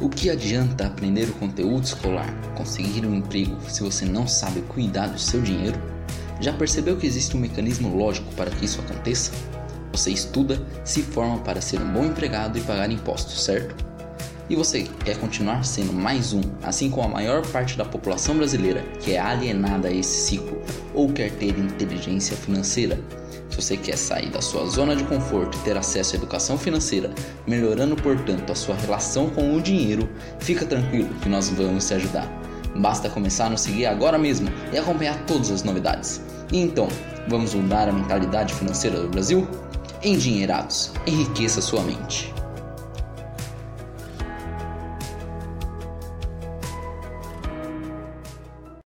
O que adianta aprender o conteúdo escolar, conseguir um emprego se você não sabe cuidar do seu dinheiro? Já percebeu que existe um mecanismo lógico para que isso aconteça? Você estuda, se forma para ser um bom empregado e pagar impostos, certo? E você quer continuar sendo mais um, assim como a maior parte da população brasileira que é alienada a esse ciclo ou quer ter inteligência financeira? Se você quer sair da sua zona de conforto e ter acesso à educação financeira, melhorando portanto a sua relação com o dinheiro, fica tranquilo que nós vamos te ajudar. Basta começar a nos seguir agora mesmo e acompanhar todas as novidades. E então, vamos mudar a mentalidade financeira do Brasil? Endinheirados, enriqueça sua mente.